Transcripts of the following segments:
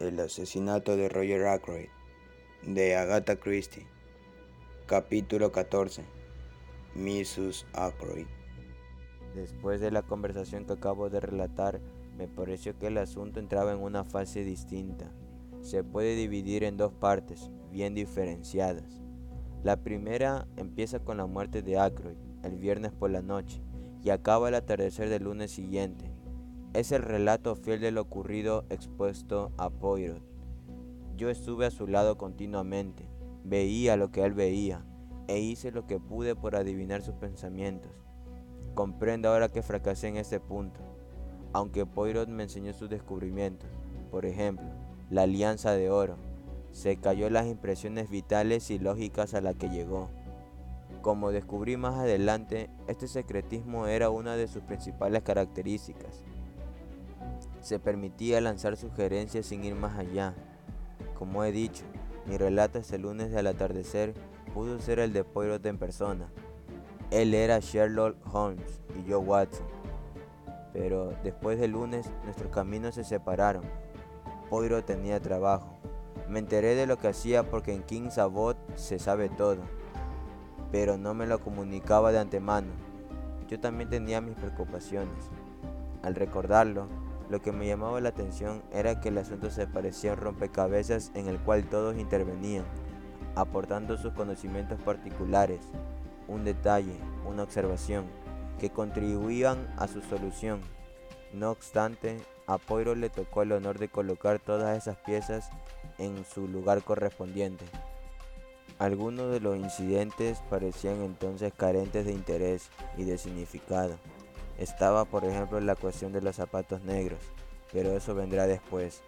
El asesinato de Roger Ackroyd de Agatha Christie. Capítulo 14. Mrs. Ackroyd. Después de la conversación que acabo de relatar, me pareció que el asunto entraba en una fase distinta. Se puede dividir en dos partes, bien diferenciadas. La primera empieza con la muerte de Ackroyd, el viernes por la noche, y acaba al atardecer del lunes siguiente. Es el relato fiel de lo ocurrido expuesto a Poirot. Yo estuve a su lado continuamente, veía lo que él veía, e hice lo que pude por adivinar sus pensamientos. Comprendo ahora que fracasé en este punto, aunque Poirot me enseñó sus descubrimientos. Por ejemplo, la alianza de oro. Se cayó las impresiones vitales y lógicas a la que llegó. Como descubrí más adelante, este secretismo era una de sus principales características se permitía lanzar sugerencias sin ir más allá. Como he dicho, mi relato este lunes del atardecer pudo ser el de Poirot en persona. Él era Sherlock Holmes y yo Watson. Pero después del lunes nuestros caminos se separaron. Poirot tenía trabajo. Me enteré de lo que hacía porque en King's Abbot se sabe todo. Pero no me lo comunicaba de antemano. Yo también tenía mis preocupaciones. Al recordarlo, lo que me llamaba la atención era que el asunto se parecía a un rompecabezas en el cual todos intervenían, aportando sus conocimientos particulares, un detalle, una observación, que contribuían a su solución. No obstante, a Poirot le tocó el honor de colocar todas esas piezas en su lugar correspondiente. Algunos de los incidentes parecían entonces carentes de interés y de significado. Estaba, por ejemplo, la cuestión de los zapatos negros, pero eso vendrá después.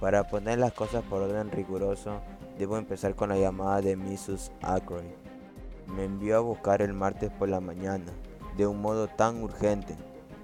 Para poner las cosas por orden riguroso, debo empezar con la llamada de Mrs. Ackroyd. Me envió a buscar el martes por la mañana, de un modo tan urgente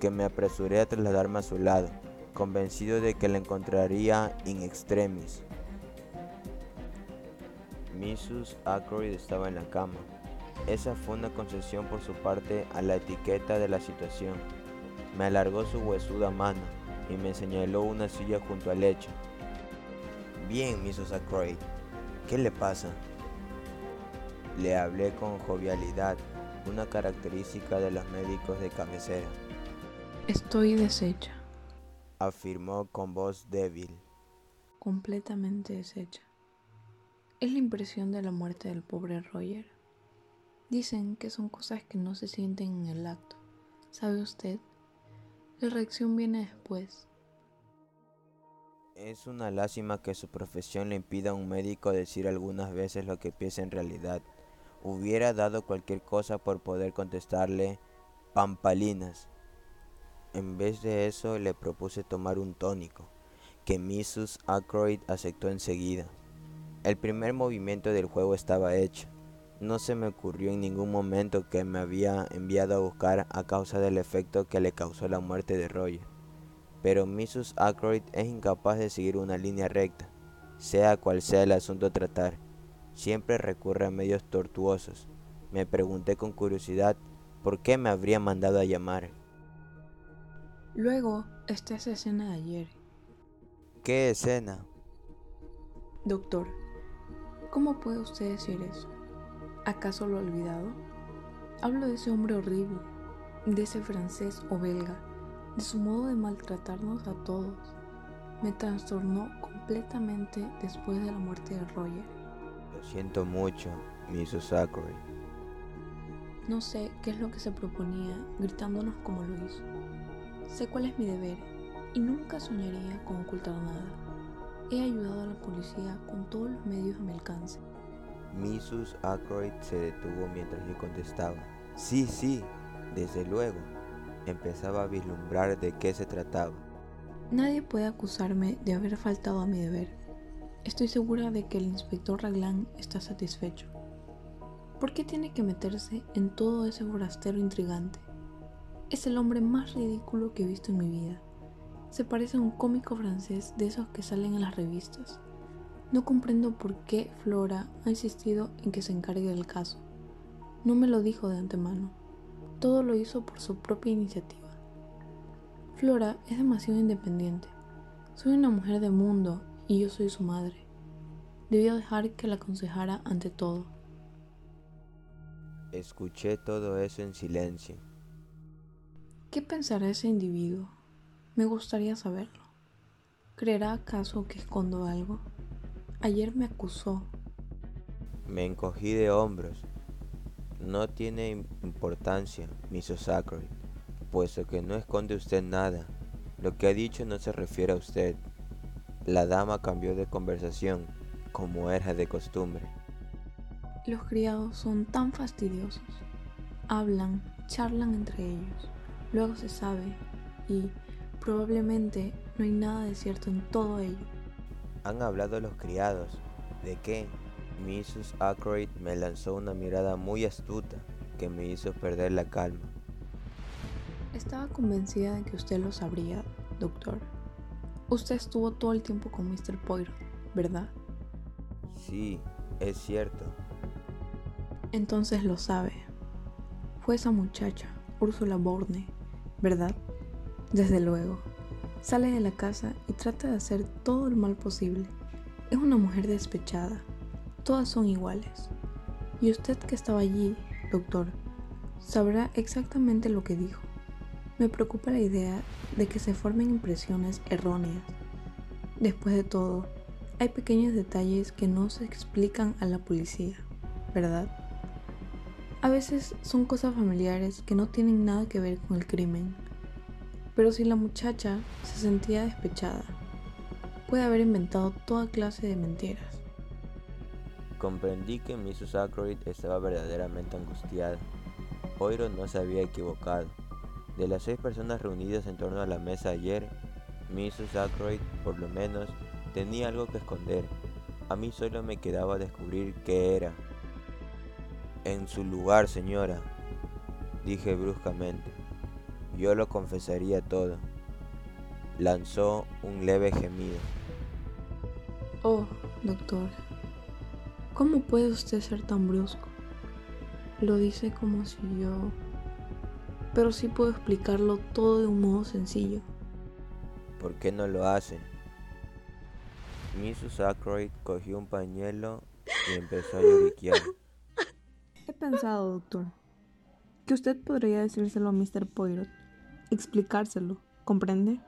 que me apresuré a trasladarme a su lado, convencido de que la encontraría in extremis. Mrs. Ackroyd estaba en la cama, esa fue una concesión por su parte a la etiqueta de la situación. Me alargó su huesuda mano y me señaló una silla junto al lecho. Bien, Mrs. Ackroyd, ¿qué le pasa? Le hablé con jovialidad, una característica de los médicos de cabecera. Estoy deshecha, afirmó con voz débil. Completamente deshecha. Es la impresión de la muerte del pobre Roger. Dicen que son cosas que no se sienten en el acto. ¿Sabe usted? La reacción viene después. Es una lástima que su profesión le impida a un médico decir algunas veces lo que piensa en realidad. Hubiera dado cualquier cosa por poder contestarle pampalinas. En vez de eso le propuse tomar un tónico, que Mrs. Ackroyd aceptó enseguida. El primer movimiento del juego estaba hecho. No se me ocurrió en ningún momento que me había enviado a buscar a causa del efecto que le causó la muerte de Roger. Pero Mrs. Ackroyd es incapaz de seguir una línea recta, sea cual sea el asunto a tratar. Siempre recurre a medios tortuosos. Me pregunté con curiosidad por qué me habría mandado a llamar. Luego está esa escena de ayer. ¿Qué escena? Doctor, ¿cómo puede usted decir eso? ¿Acaso lo ha olvidado? Hablo de ese hombre horrible, de ese francés o belga, de su modo de maltratarnos a todos. Me trastornó completamente después de la muerte de Roger. Lo siento mucho, Mrs. Ackroyd. No sé qué es lo que se proponía gritándonos como lo hizo. Sé cuál es mi deber y nunca soñaría con ocultar nada. He ayudado a la policía con todos los medios a mi alcance. Mrs. Ackroyd se detuvo mientras yo contestaba. Sí, sí, desde luego. Empezaba a vislumbrar de qué se trataba. Nadie puede acusarme de haber faltado a mi deber. Estoy segura de que el inspector Raglan está satisfecho. ¿Por qué tiene que meterse en todo ese forastero intrigante? Es el hombre más ridículo que he visto en mi vida. Se parece a un cómico francés de esos que salen en las revistas. No comprendo por qué Flora ha insistido en que se encargue del caso. No me lo dijo de antemano. Todo lo hizo por su propia iniciativa. Flora es demasiado independiente. Soy una mujer de mundo y yo soy su madre. Debió dejar que la aconsejara ante todo. Escuché todo eso en silencio. ¿Qué pensará ese individuo? Me gustaría saberlo. ¿Creerá acaso que escondo algo? Ayer me acusó. Me encogí de hombros. No tiene importancia, Miss Sacred, puesto que no esconde usted nada. Lo que ha dicho no se refiere a usted. La dama cambió de conversación, como era de costumbre. Los criados son tan fastidiosos. Hablan, charlan entre ellos. Luego se sabe y probablemente no hay nada de cierto en todo ello. Han hablado los criados. ¿De qué? Mrs. Ackroyd me lanzó una mirada muy astuta que me hizo perder la calma. Estaba convencida de que usted lo sabría, doctor. Usted estuvo todo el tiempo con Mr. Poirot, ¿verdad? Sí, es cierto. Entonces lo sabe. Fue esa muchacha, Úrsula Borne, ¿verdad? Desde luego. Sale de la casa y trata de hacer todo el mal posible. Es una mujer despechada. Todas son iguales. Y usted que estaba allí, doctor, sabrá exactamente lo que dijo. Me preocupa la idea de que se formen impresiones erróneas. Después de todo, hay pequeños detalles que no se explican a la policía, ¿verdad? A veces son cosas familiares que no tienen nada que ver con el crimen. Pero si la muchacha se sentía despechada, puede haber inventado toda clase de mentiras. Comprendí que Mrs. Ackroyd estaba verdaderamente angustiada. Poirot no se había equivocado. De las seis personas reunidas en torno a la mesa ayer, Mrs. Ackroyd, por lo menos, tenía algo que esconder. A mí solo me quedaba descubrir qué era. En su lugar, señora, dije bruscamente. Yo lo confesaría todo. Lanzó un leve gemido. Oh, doctor, ¿cómo puede usted ser tan brusco? Lo dice como si yo... Pero sí puedo explicarlo todo de un modo sencillo. ¿Por qué no lo hacen? Mrs. Ackroyd cogió un pañuelo y empezó a lloriquear. He pensado, doctor, que usted podría decírselo a Mr. Poirot, explicárselo, ¿comprende?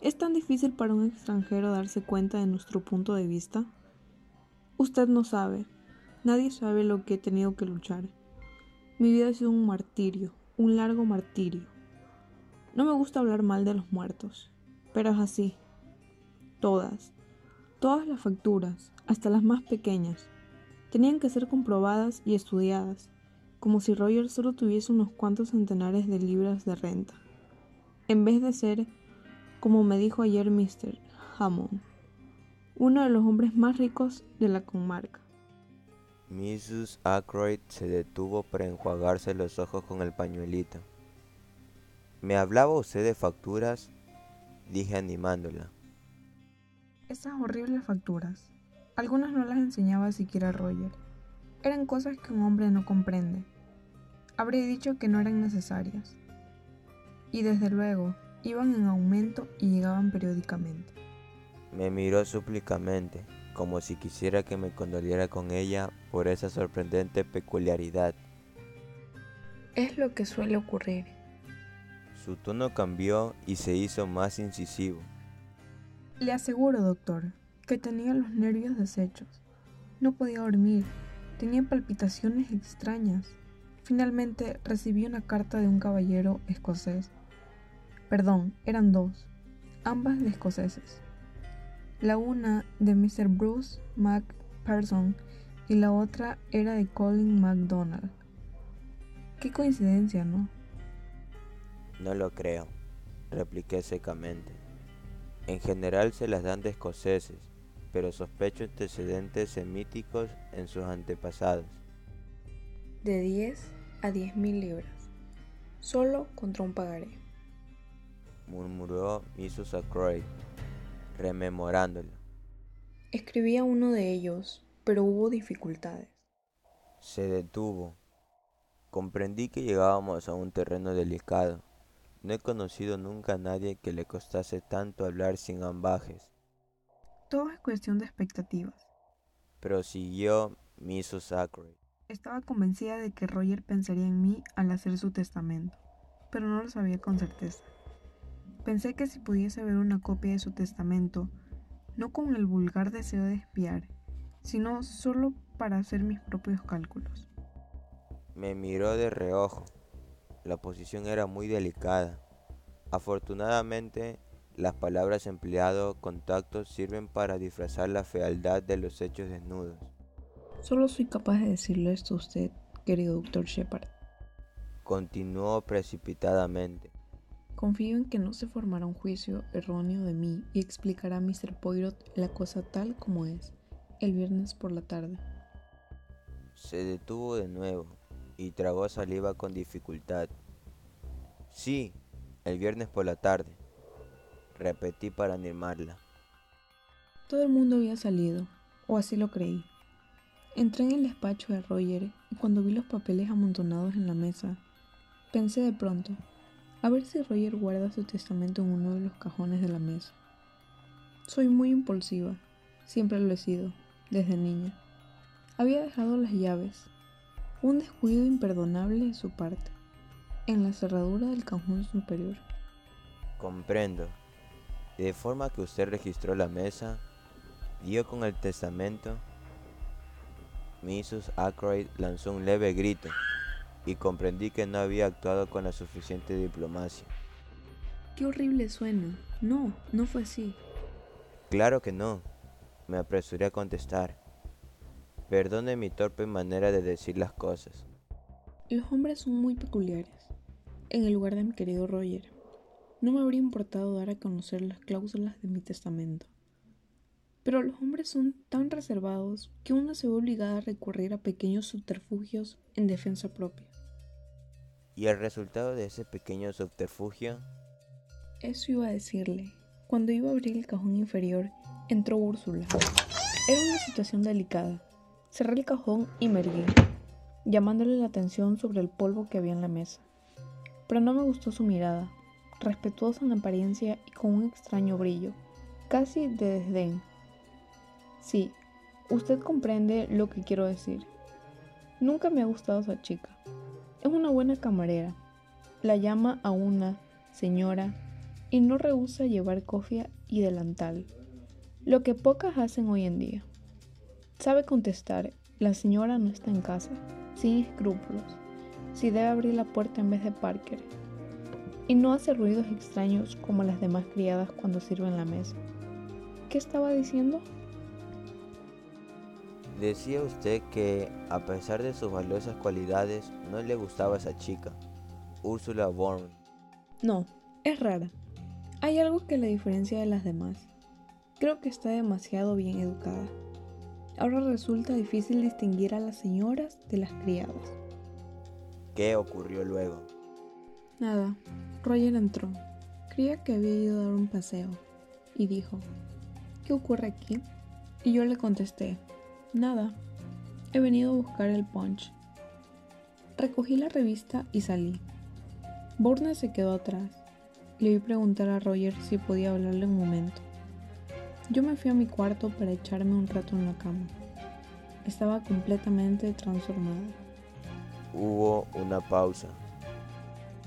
¿Es tan difícil para un extranjero darse cuenta de nuestro punto de vista? Usted no sabe, nadie sabe lo que he tenido que luchar. Mi vida ha sido un martirio, un largo martirio. No me gusta hablar mal de los muertos, pero es así. Todas, todas las facturas, hasta las más pequeñas, tenían que ser comprobadas y estudiadas, como si Roger solo tuviese unos cuantos centenares de libras de renta, en vez de ser, como me dijo ayer Mr. Hammond, uno de los hombres más ricos de la comarca. Mrs. Ackroyd se detuvo para enjuagarse los ojos con el pañuelito. ¿Me hablaba usted de facturas? Dije animándola. Esas horribles facturas. Algunas no las enseñaba siquiera Roger. Eran cosas que un hombre no comprende. Habría dicho que no eran necesarias. Y desde luego, iban en aumento y llegaban periódicamente. Me miró súplicamente, como si quisiera que me condoliera con ella por esa sorprendente peculiaridad. Es lo que suele ocurrir. Su tono cambió y se hizo más incisivo. Le aseguro, doctor, que tenía los nervios deshechos. No podía dormir, tenía palpitaciones extrañas. Finalmente recibí una carta de un caballero escocés. Perdón, eran dos, ambas de escoceses. La una de Mr. Bruce MacPherson y la otra era de Colin MacDonald. Qué coincidencia, ¿no? No lo creo, repliqué secamente. En general se las dan de escoceses, pero sospecho antecedentes semíticos en sus antepasados. De 10 a 10 mil libras, solo contra un pagaré. Murmuró Mrs. Ackroyd, rememorándolo. Escribí a uno de ellos, pero hubo dificultades. Se detuvo. Comprendí que llegábamos a un terreno delicado. No he conocido nunca a nadie que le costase tanto hablar sin ambajes. Todo es cuestión de expectativas. Prosiguió Mrs. Ackroyd. Estaba convencida de que Roger pensaría en mí al hacer su testamento, pero no lo sabía con certeza. Pensé que si pudiese ver una copia de su testamento, no con el vulgar deseo de espiar, sino solo para hacer mis propios cálculos. Me miró de reojo. La posición era muy delicada. Afortunadamente, las palabras empleado contacto sirven para disfrazar la fealdad de los hechos desnudos. Solo soy capaz de decirle esto a usted, querido doctor Shepard. Continuó precipitadamente. Confío en que no se formará un juicio erróneo de mí y explicará a Mr. Poirot la cosa tal como es, el viernes por la tarde. Se detuvo de nuevo y tragó saliva con dificultad. Sí, el viernes por la tarde. Repetí para animarla. Todo el mundo había salido, o así lo creí. Entré en el despacho de Roger y cuando vi los papeles amontonados en la mesa, pensé de pronto, a ver si Roger guarda su testamento en uno de los cajones de la mesa. Soy muy impulsiva, siempre lo he sido, desde niña. Había dejado las llaves, un descuido imperdonable de su parte, en la cerradura del cajón superior. Comprendo. De forma que usted registró la mesa, dio con el testamento. Mrs. Ackroyd lanzó un leve grito y comprendí que no había actuado con la suficiente diplomacia. Qué horrible suena. No, no fue así. Claro que no, me apresuré a contestar. Perdone mi torpe manera de decir las cosas. Los hombres son muy peculiares. En el lugar de mi querido Roger, no me habría importado dar a conocer las cláusulas de mi testamento. Pero los hombres son tan reservados que uno se ve obligada a recurrir a pequeños subterfugios en defensa propia. ¿Y el resultado de ese pequeño subterfugio? Eso iba a decirle. Cuando iba a abrir el cajón inferior, entró Úrsula. Era una situación delicada. Cerré el cajón y me erguí, llamándole la atención sobre el polvo que había en la mesa. Pero no me gustó su mirada, respetuosa en apariencia y con un extraño brillo, casi de desdén. Sí, usted comprende lo que quiero decir. Nunca me ha gustado esa chica. Es una buena camarera. La llama a una señora y no rehúsa llevar cofia y delantal, lo que pocas hacen hoy en día. Sabe contestar, la señora no está en casa, sin escrúpulos, si debe abrir la puerta en vez de Parker. Y no hace ruidos extraños como las demás criadas cuando sirven la mesa. ¿Qué estaba diciendo? Decía usted que, a pesar de sus valiosas cualidades, no le gustaba esa chica, Úrsula Bourne. No, es rara. Hay algo que la diferencia de las demás. Creo que está demasiado bien educada. Ahora resulta difícil distinguir a las señoras de las criadas. ¿Qué ocurrió luego? Nada. Roger entró. Creía que había ido a dar un paseo y dijo, ¿qué ocurre aquí? Y yo le contesté, nada. He venido a buscar el punch. Recogí la revista y salí. Bourne se quedó atrás. Le vi preguntar a Roger si podía hablarle un momento. Yo me fui a mi cuarto para echarme un rato en la cama. Estaba completamente transformada. Hubo una pausa.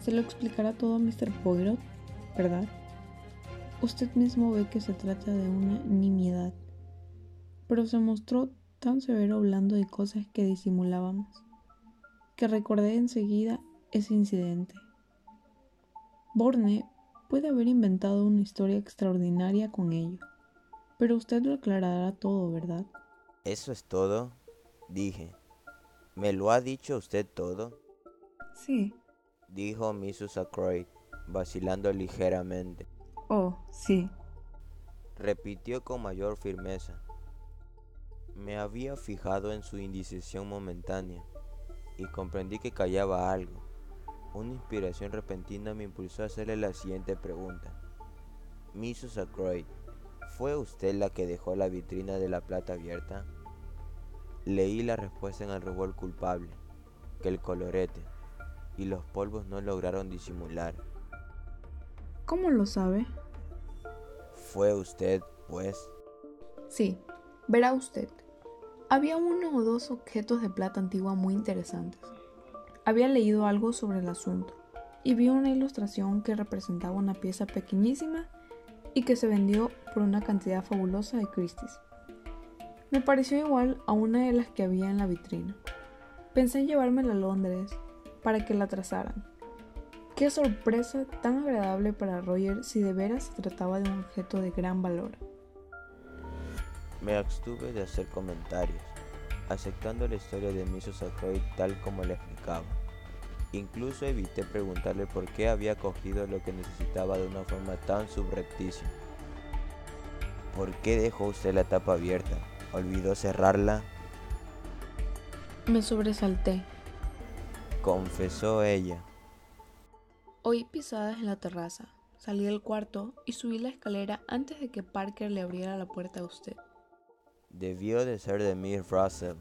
Se lo explicará todo a Mr. Poirot, ¿verdad? Usted mismo ve que se trata de una nimiedad, pero se mostró tan severo hablando de cosas que disimulábamos, que recordé enseguida ese incidente. Borne puede haber inventado una historia extraordinaria con ello pero usted lo aclarará todo, ¿verdad? ¿Eso es todo? Dije. ¿Me lo ha dicho usted todo? Sí. Dijo Mrs. Ackroyd, vacilando ligeramente. Oh, sí. Repitió con mayor firmeza. Me había fijado en su indecisión momentánea y comprendí que callaba algo. Una inspiración repentina me impulsó a hacerle la siguiente pregunta. Mrs. Ackroyd, ¿Fue usted la que dejó la vitrina de la plata abierta? Leí la respuesta en el rubor culpable, que el colorete y los polvos no lograron disimular. ¿Cómo lo sabe? Fue usted, pues. Sí, verá usted. Había uno o dos objetos de plata antigua muy interesantes. Había leído algo sobre el asunto y vi una ilustración que representaba una pieza pequeñísima y que se vendió por una cantidad fabulosa de Christie's. Me pareció igual a una de las que había en la vitrina. Pensé en llevármela a Londres para que la trazaran. Qué sorpresa tan agradable para Roger si de veras se trataba de un objeto de gran valor. Me abstuve de hacer comentarios, aceptando la historia de Mrs. Ackroyd tal como la explicaba. Incluso evité preguntarle por qué había cogido lo que necesitaba de una forma tan subrepticia. ¿Por qué dejó usted la tapa abierta? ¿Olvidó cerrarla? Me sobresalté. Confesó ella. Oí pisadas en la terraza. Salí del cuarto y subí la escalera antes de que Parker le abriera la puerta a usted. Debió de ser de Miss Russell.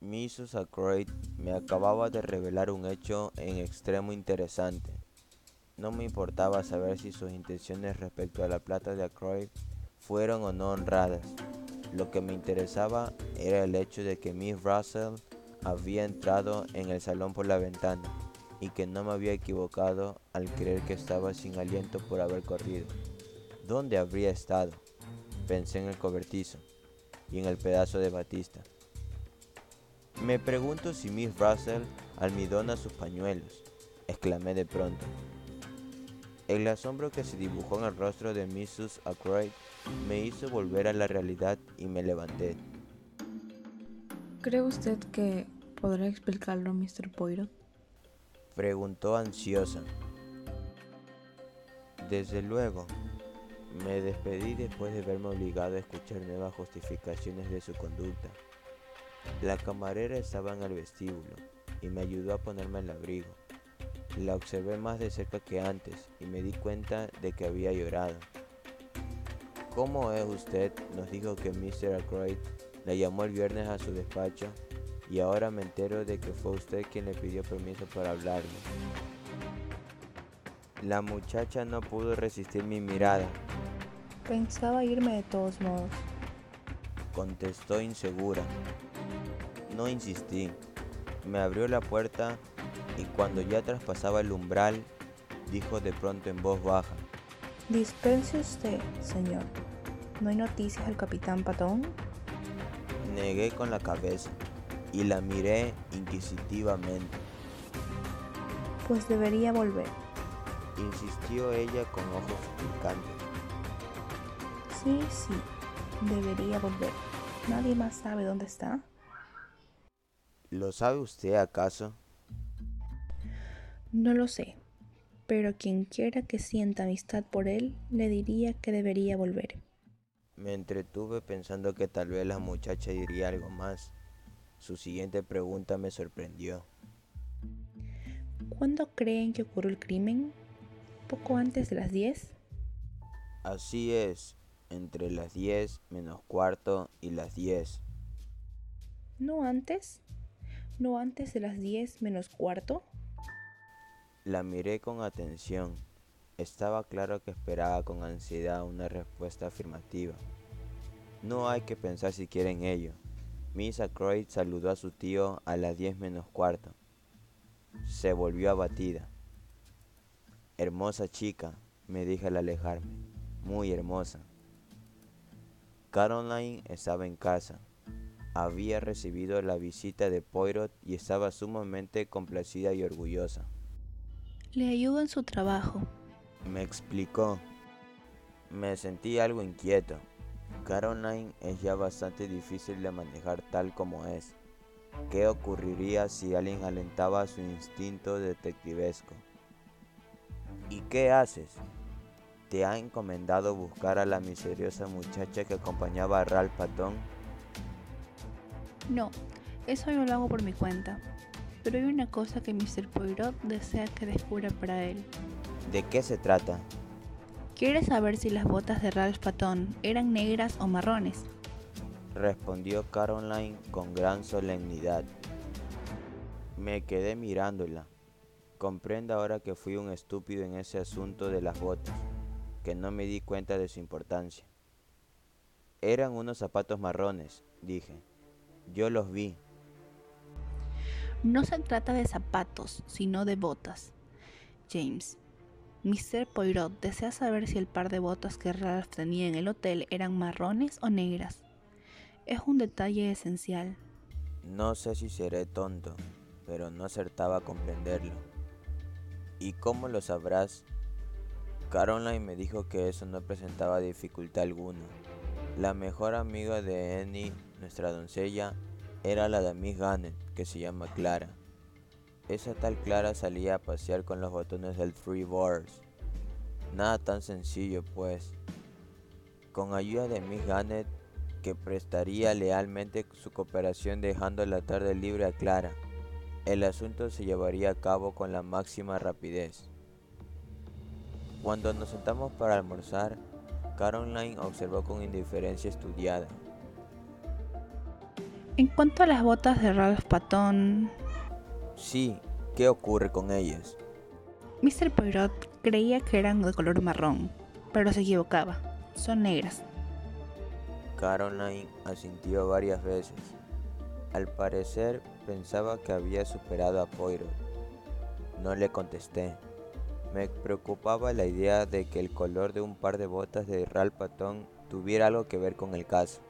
Mrs. Ackroyd me acababa de revelar un hecho en extremo interesante. No me importaba saber si sus intenciones respecto a la plata de Ackroyd fueron o no honradas. Lo que me interesaba era el hecho de que Miss Russell había entrado en el salón por la ventana y que no me había equivocado al creer que estaba sin aliento por haber corrido. ¿Dónde habría estado? Pensé en el cobertizo y en el pedazo de batista. Me pregunto si Miss Russell almidona sus pañuelos, exclamé de pronto. El asombro que se dibujó en el rostro de Mrs. Ackroyd me hizo volver a la realidad y me levanté. ¿Cree usted que podrá explicarlo Mr. Poirot? Preguntó ansiosa. Desde luego, me despedí después de verme obligado a escuchar nuevas justificaciones de su conducta. La camarera estaba en el vestíbulo y me ayudó a ponerme el abrigo. La observé más de cerca que antes y me di cuenta de que había llorado. ¿Cómo es usted? Nos dijo que Mr. Ackroyd la llamó el viernes a su despacho y ahora me entero de que fue usted quien le pidió permiso para hablarle. La muchacha no pudo resistir mi mirada. Pensaba irme de todos modos. Contestó insegura. No insistí. Me abrió la puerta y cuando ya traspasaba el umbral, dijo de pronto en voz baja. Dispense usted, señor. ¿No hay noticias del capitán Patón? Negué con la cabeza y la miré inquisitivamente. Pues debería volver. Insistió ella con ojos suplicantes. Sí, sí, debería volver. ¿Nadie más sabe dónde está? ¿Lo sabe usted acaso? No lo sé, pero quien quiera que sienta amistad por él, le diría que debería volver. Me entretuve pensando que tal vez la muchacha diría algo más. Su siguiente pregunta me sorprendió. ¿Cuándo creen que ocurrió el crimen? ¿Poco antes de las 10? Así es, entre las 10 menos cuarto y las 10. ¿No antes? ¿No antes de las 10 menos cuarto? La miré con atención. Estaba claro que esperaba con ansiedad una respuesta afirmativa. No hay que pensar siquiera en ello. Miss Ackroyd saludó a su tío a las 10 menos cuarto. Se volvió abatida. Hermosa chica, me dije al alejarme. Muy hermosa. Caroline estaba en casa. Había recibido la visita de Poirot y estaba sumamente complacida y orgullosa. Le ayudo en su trabajo. Me explicó. Me sentí algo inquieto. Caroline es ya bastante difícil de manejar tal como es. ¿Qué ocurriría si alguien alentaba su instinto detectivesco? ¿Y qué haces? ¿Te ha encomendado buscar a la misteriosa muchacha que acompañaba a Ralph Patton? No, eso yo lo hago por mi cuenta. Pero hay una cosa que Mr. Poirot desea que descubra para él. ¿De qué se trata? Quiere saber si las botas de Ralph Patton eran negras o marrones. Respondió Caroline con gran solemnidad. Me quedé mirándola. Comprendo ahora que fui un estúpido en ese asunto de las botas, que no me di cuenta de su importancia. Eran unos zapatos marrones, dije. Yo los vi. No se trata de zapatos, sino de botas. James, Mr. Poirot desea saber si el par de botas que Ralph tenía en el hotel eran marrones o negras. Es un detalle esencial. No sé si seré tonto, pero no acertaba a comprenderlo. ¿Y cómo lo sabrás? Caroline me dijo que eso no presentaba dificultad alguna. La mejor amiga de Annie, nuestra doncella, era la de Miss Gannett, que se llama Clara. Esa tal Clara salía a pasear con los botones del Three Bars. Nada tan sencillo, pues. Con ayuda de Miss Gannett, que prestaría lealmente su cooperación dejando la tarde libre a Clara, el asunto se llevaría a cabo con la máxima rapidez. Cuando nos sentamos para almorzar, Caroline observó con indiferencia estudiada. En cuanto a las botas de Ralph Patton, Sí, ¿qué ocurre con ellas? Mr. Poirot creía que eran de color marrón, pero se equivocaba. Son negras. Caroline asintió varias veces. Al parecer pensaba que había superado a Poirot. No le contesté. Me preocupaba la idea de que el color de un par de botas de Ralph Patton tuviera algo que ver con el caso.